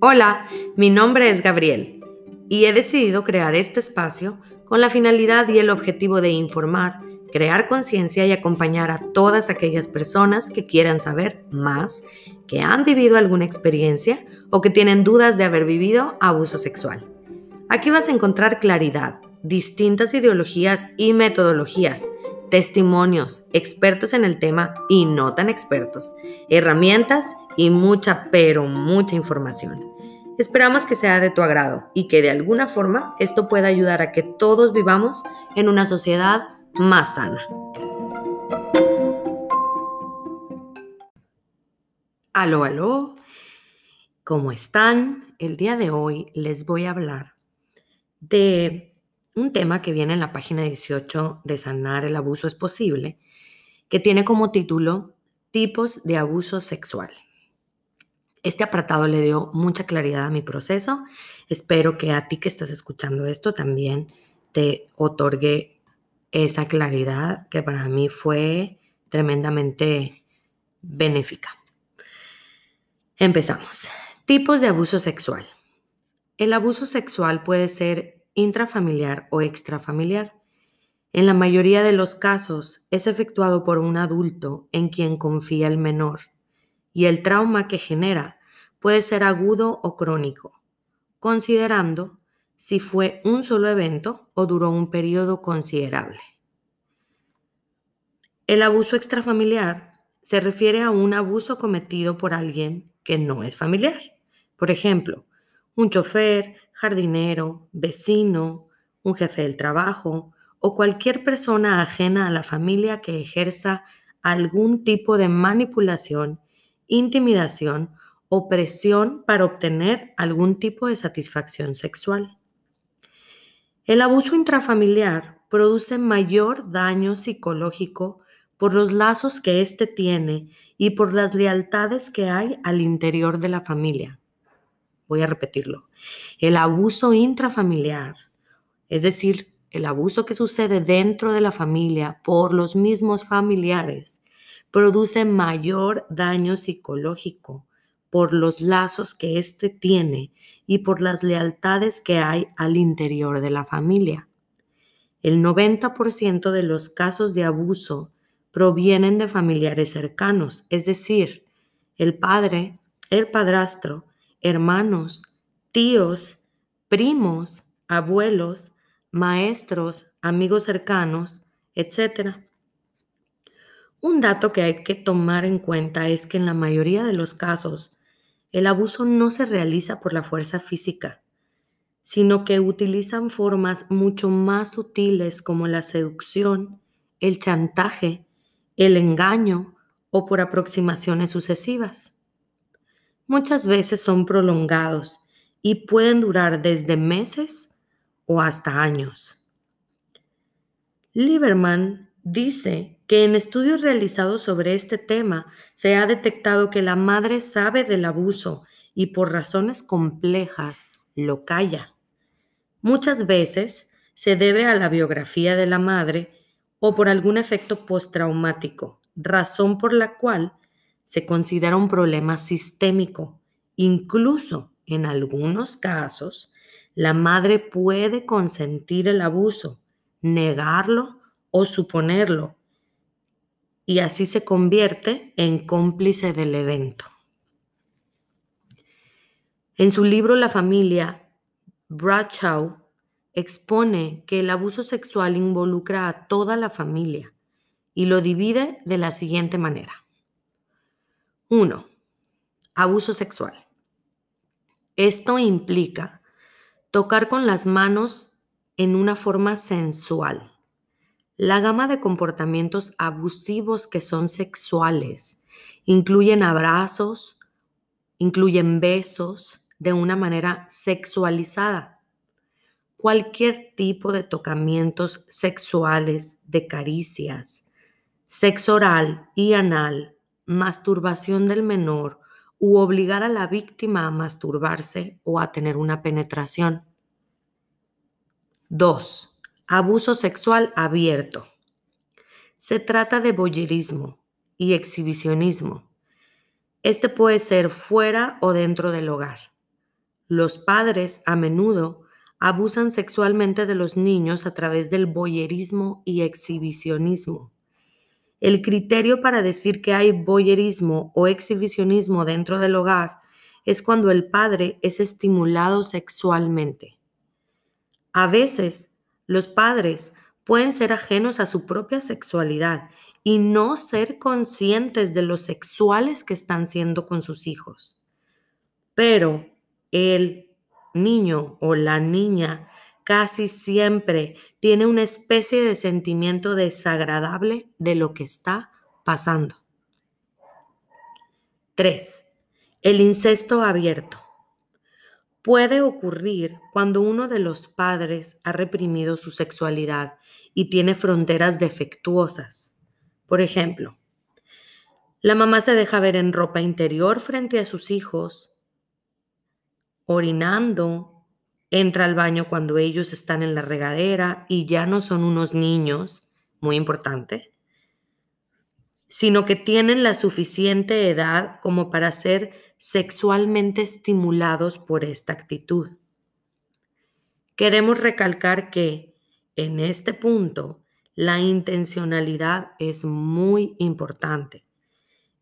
Hola, mi nombre es Gabriel y he decidido crear este espacio con la finalidad y el objetivo de informar, crear conciencia y acompañar a todas aquellas personas que quieran saber más, que han vivido alguna experiencia o que tienen dudas de haber vivido abuso sexual. Aquí vas a encontrar claridad, distintas ideologías y metodologías, testimonios, expertos en el tema y no tan expertos, herramientas y mucha, pero mucha información. Esperamos que sea de tu agrado y que de alguna forma esto pueda ayudar a que todos vivamos en una sociedad más sana. Aló, aló, ¿cómo están? El día de hoy les voy a hablar de un tema que viene en la página 18 de Sanar el Abuso es Posible, que tiene como título Tipos de Abuso Sexual. Este apartado le dio mucha claridad a mi proceso. Espero que a ti que estás escuchando esto también te otorgue esa claridad que para mí fue tremendamente benéfica. Empezamos. Tipos de abuso sexual. El abuso sexual puede ser intrafamiliar o extrafamiliar. En la mayoría de los casos es efectuado por un adulto en quien confía el menor y el trauma que genera puede ser agudo o crónico, considerando si fue un solo evento o duró un periodo considerable. El abuso extrafamiliar se refiere a un abuso cometido por alguien que no es familiar. Por ejemplo, un chofer, jardinero, vecino, un jefe del trabajo o cualquier persona ajena a la familia que ejerza algún tipo de manipulación intimidación o presión para obtener algún tipo de satisfacción sexual. El abuso intrafamiliar produce mayor daño psicológico por los lazos que éste tiene y por las lealtades que hay al interior de la familia. Voy a repetirlo. El abuso intrafamiliar, es decir, el abuso que sucede dentro de la familia por los mismos familiares, produce mayor daño psicológico por los lazos que éste tiene y por las lealtades que hay al interior de la familia. El 90% de los casos de abuso provienen de familiares cercanos, es decir, el padre, el padrastro, hermanos, tíos, primos, abuelos, maestros, amigos cercanos, etc. Un dato que hay que tomar en cuenta es que en la mayoría de los casos el abuso no se realiza por la fuerza física, sino que utilizan formas mucho más sutiles como la seducción, el chantaje, el engaño o por aproximaciones sucesivas. Muchas veces son prolongados y pueden durar desde meses o hasta años. Lieberman dice que en estudios realizados sobre este tema se ha detectado que la madre sabe del abuso y por razones complejas lo calla. Muchas veces se debe a la biografía de la madre o por algún efecto postraumático, razón por la cual se considera un problema sistémico. Incluso en algunos casos, la madre puede consentir el abuso, negarlo o suponerlo y así se convierte en cómplice del evento. En su libro La familia, Bradshaw expone que el abuso sexual involucra a toda la familia y lo divide de la siguiente manera. 1. Abuso sexual. Esto implica tocar con las manos en una forma sensual la gama de comportamientos abusivos que son sexuales incluyen abrazos, incluyen besos de una manera sexualizada. Cualquier tipo de tocamientos sexuales, de caricias, sexo oral y anal, masturbación del menor u obligar a la víctima a masturbarse o a tener una penetración. 2 Abuso sexual abierto. Se trata de boyerismo y exhibicionismo. Este puede ser fuera o dentro del hogar. Los padres a menudo abusan sexualmente de los niños a través del boyerismo y exhibicionismo. El criterio para decir que hay boyerismo o exhibicionismo dentro del hogar es cuando el padre es estimulado sexualmente. A veces, los padres pueden ser ajenos a su propia sexualidad y no ser conscientes de los sexuales que están siendo con sus hijos. Pero el niño o la niña casi siempre tiene una especie de sentimiento desagradable de lo que está pasando. 3. El incesto abierto. Puede ocurrir cuando uno de los padres ha reprimido su sexualidad y tiene fronteras defectuosas. Por ejemplo, la mamá se deja ver en ropa interior frente a sus hijos, orinando entra al baño cuando ellos están en la regadera y ya no son unos niños, muy importante, sino que tienen la suficiente edad como para ser sexualmente estimulados por esta actitud. Queremos recalcar que en este punto la intencionalidad es muy importante.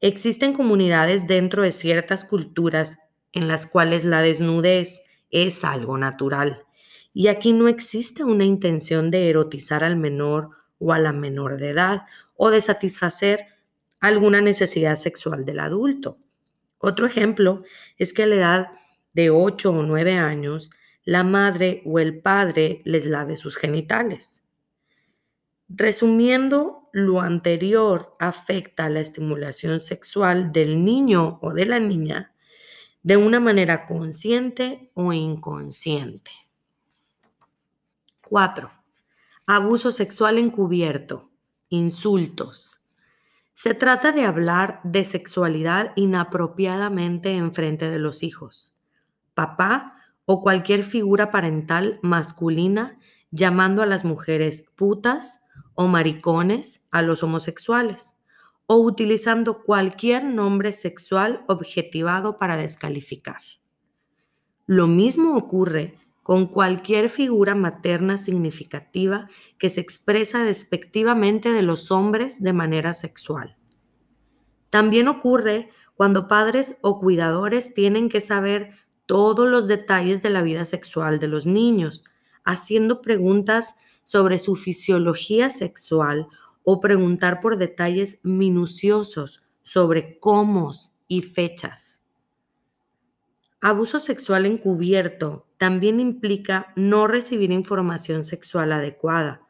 Existen comunidades dentro de ciertas culturas en las cuales la desnudez es algo natural. Y aquí no existe una intención de erotizar al menor o a la menor de edad o de satisfacer alguna necesidad sexual del adulto. Otro ejemplo es que a la edad de 8 o 9 años, la madre o el padre les lave sus genitales. Resumiendo, lo anterior afecta la estimulación sexual del niño o de la niña de una manera consciente o inconsciente. 4. Abuso sexual encubierto. Insultos. Se trata de hablar de sexualidad inapropiadamente en frente de los hijos. Papá o cualquier figura parental masculina llamando a las mujeres putas o maricones a los homosexuales o utilizando cualquier nombre sexual objetivado para descalificar. Lo mismo ocurre con cualquier figura materna significativa que se expresa despectivamente de los hombres de manera sexual. También ocurre cuando padres o cuidadores tienen que saber todos los detalles de la vida sexual de los niños, haciendo preguntas sobre su fisiología sexual o preguntar por detalles minuciosos sobre cómo y fechas. Abuso sexual encubierto también implica no recibir información sexual adecuada.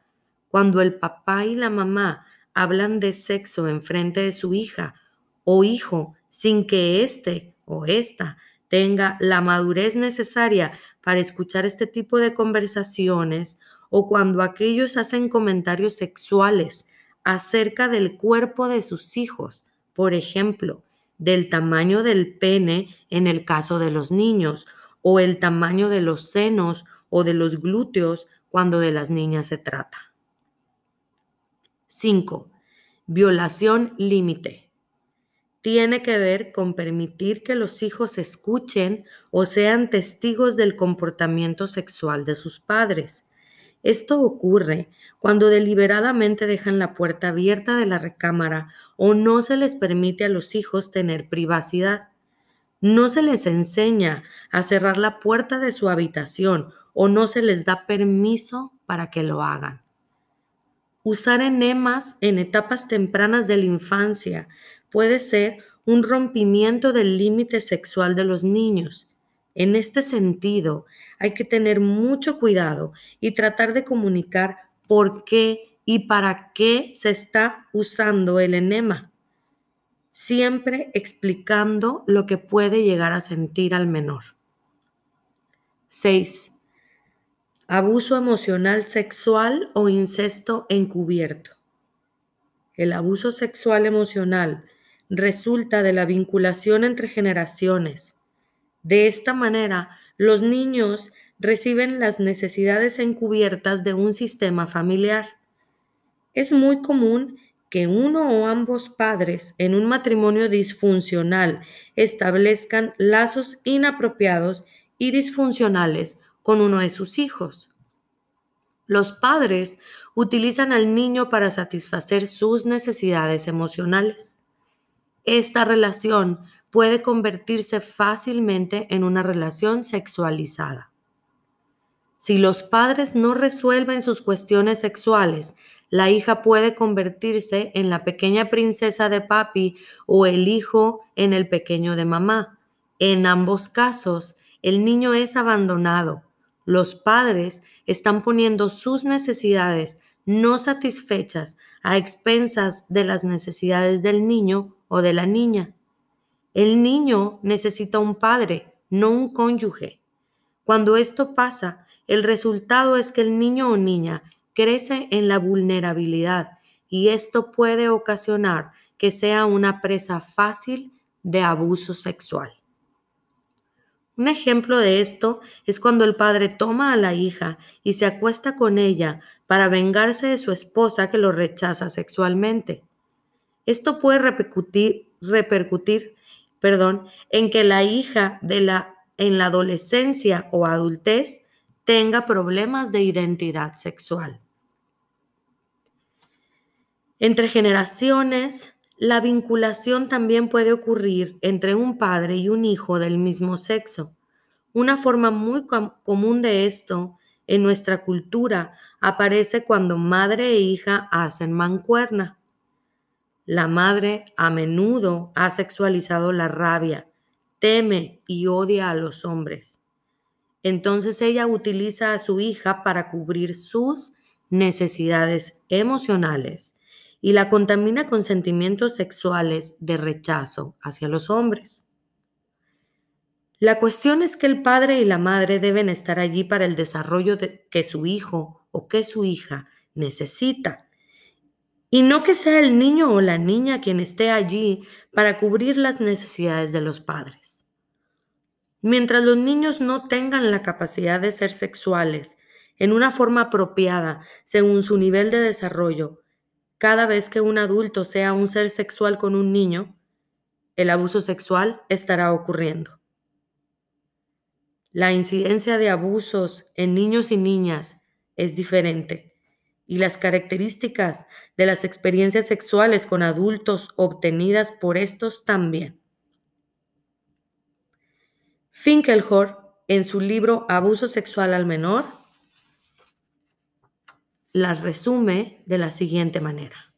Cuando el papá y la mamá hablan de sexo en frente de su hija o hijo sin que éste o ésta tenga la madurez necesaria para escuchar este tipo de conversaciones o cuando aquellos hacen comentarios sexuales acerca del cuerpo de sus hijos, por ejemplo, del tamaño del pene en el caso de los niños, o el tamaño de los senos o de los glúteos cuando de las niñas se trata. 5. Violación límite. Tiene que ver con permitir que los hijos escuchen o sean testigos del comportamiento sexual de sus padres esto ocurre cuando deliberadamente dejan la puerta abierta de la recámara o no se les permite a los hijos tener privacidad. No se les enseña a cerrar la puerta de su habitación o no se les da permiso para que lo hagan. Usar enemas en etapas tempranas de la infancia puede ser un rompimiento del límite sexual de los niños en este sentido, hay que tener mucho cuidado y tratar de comunicar por qué y para qué se está usando el enema, siempre explicando lo que puede llegar a sentir al menor. 6. Abuso emocional sexual o incesto encubierto. El abuso sexual emocional resulta de la vinculación entre generaciones de esta manera, los niños reciben las necesidades encubiertas de un sistema familiar. Es muy común que uno o ambos padres en un matrimonio disfuncional establezcan lazos inapropiados y disfuncionales con uno de sus hijos. Los padres utilizan al niño para satisfacer sus necesidades emocionales. Esta relación puede convertirse fácilmente en una relación sexualizada. Si los padres no resuelven sus cuestiones sexuales, la hija puede convertirse en la pequeña princesa de papi o el hijo en el pequeño de mamá. En ambos casos, el niño es abandonado, los padres están poniendo sus necesidades no satisfechas a expensas de las necesidades del niño o de la niña. El niño necesita un padre, no un cónyuge. Cuando esto pasa, el resultado es que el niño o niña crece en la vulnerabilidad y esto puede ocasionar que sea una presa fácil de abuso sexual. Un ejemplo de esto es cuando el padre toma a la hija y se acuesta con ella para vengarse de su esposa que lo rechaza sexualmente. Esto puede repercutir, repercutir perdón, en que la hija de la, en la adolescencia o adultez tenga problemas de identidad sexual. Entre generaciones, la vinculación también puede ocurrir entre un padre y un hijo del mismo sexo. Una forma muy común de esto en nuestra cultura aparece cuando madre e hija hacen mancuerna. La madre a menudo ha sexualizado la rabia, teme y odia a los hombres. Entonces ella utiliza a su hija para cubrir sus necesidades emocionales y la contamina con sentimientos sexuales de rechazo hacia los hombres. La cuestión es que el padre y la madre deben estar allí para el desarrollo que su hijo o que su hija necesita. Y no que sea el niño o la niña quien esté allí para cubrir las necesidades de los padres. Mientras los niños no tengan la capacidad de ser sexuales en una forma apropiada según su nivel de desarrollo, cada vez que un adulto sea un ser sexual con un niño, el abuso sexual estará ocurriendo. La incidencia de abusos en niños y niñas es diferente y las características de las experiencias sexuales con adultos obtenidas por estos también. Finkelhor, en su libro Abuso sexual al menor, las resume de la siguiente manera.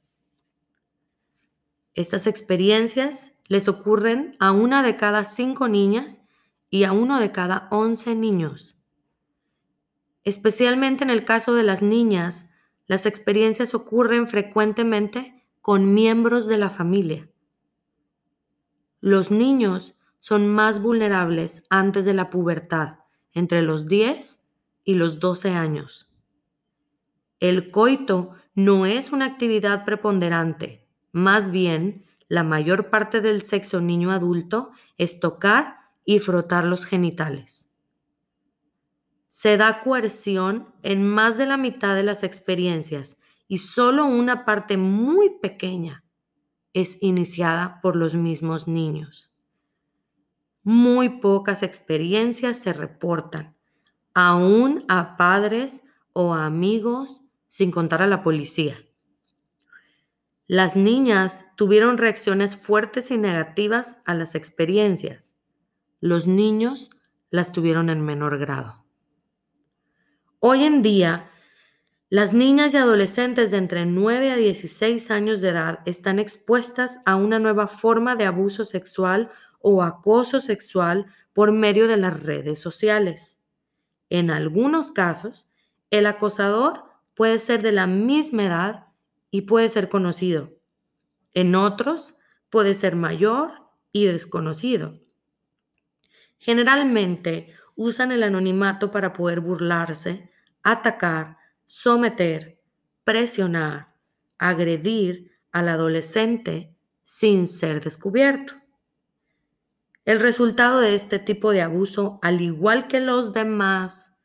Estas experiencias les ocurren a una de cada cinco niñas y a uno de cada once niños. Especialmente en el caso de las niñas, las experiencias ocurren frecuentemente con miembros de la familia. Los niños son más vulnerables antes de la pubertad, entre los 10 y los 12 años. El coito no es una actividad preponderante, más bien la mayor parte del sexo niño adulto es tocar y frotar los genitales. Se da coerción en más de la mitad de las experiencias y solo una parte muy pequeña es iniciada por los mismos niños. Muy pocas experiencias se reportan, aún a padres o amigos sin contar a la policía. Las niñas tuvieron reacciones fuertes y negativas a las experiencias. Los niños las tuvieron en menor grado. Hoy en día, las niñas y adolescentes de entre 9 a 16 años de edad están expuestas a una nueva forma de abuso sexual o acoso sexual por medio de las redes sociales. En algunos casos, el acosador puede ser de la misma edad y puede ser conocido. En otros puede ser mayor y desconocido. Generalmente usan el anonimato para poder burlarse, atacar, someter, presionar, agredir al adolescente sin ser descubierto. El resultado de este tipo de abuso, al igual que los demás,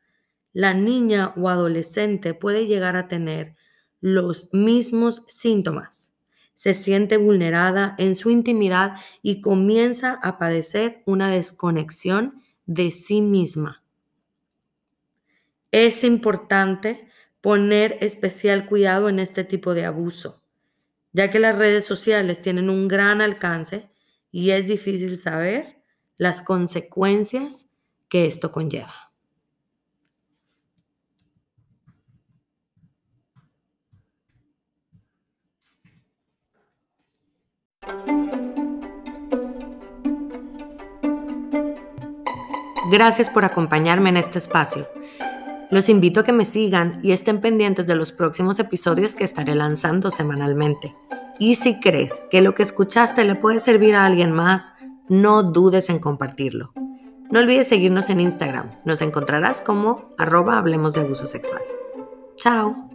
la niña o adolescente puede llegar a tener los mismos síntomas. Se siente vulnerada en su intimidad y comienza a padecer una desconexión de sí misma. Es importante poner especial cuidado en este tipo de abuso, ya que las redes sociales tienen un gran alcance y es difícil saber las consecuencias que esto conlleva. Gracias por acompañarme en este espacio. Los invito a que me sigan y estén pendientes de los próximos episodios que estaré lanzando semanalmente. Y si crees que lo que escuchaste le puede servir a alguien más, no dudes en compartirlo. No olvides seguirnos en Instagram. Nos encontrarás como arroba hablemos de abuso sexual. Chao.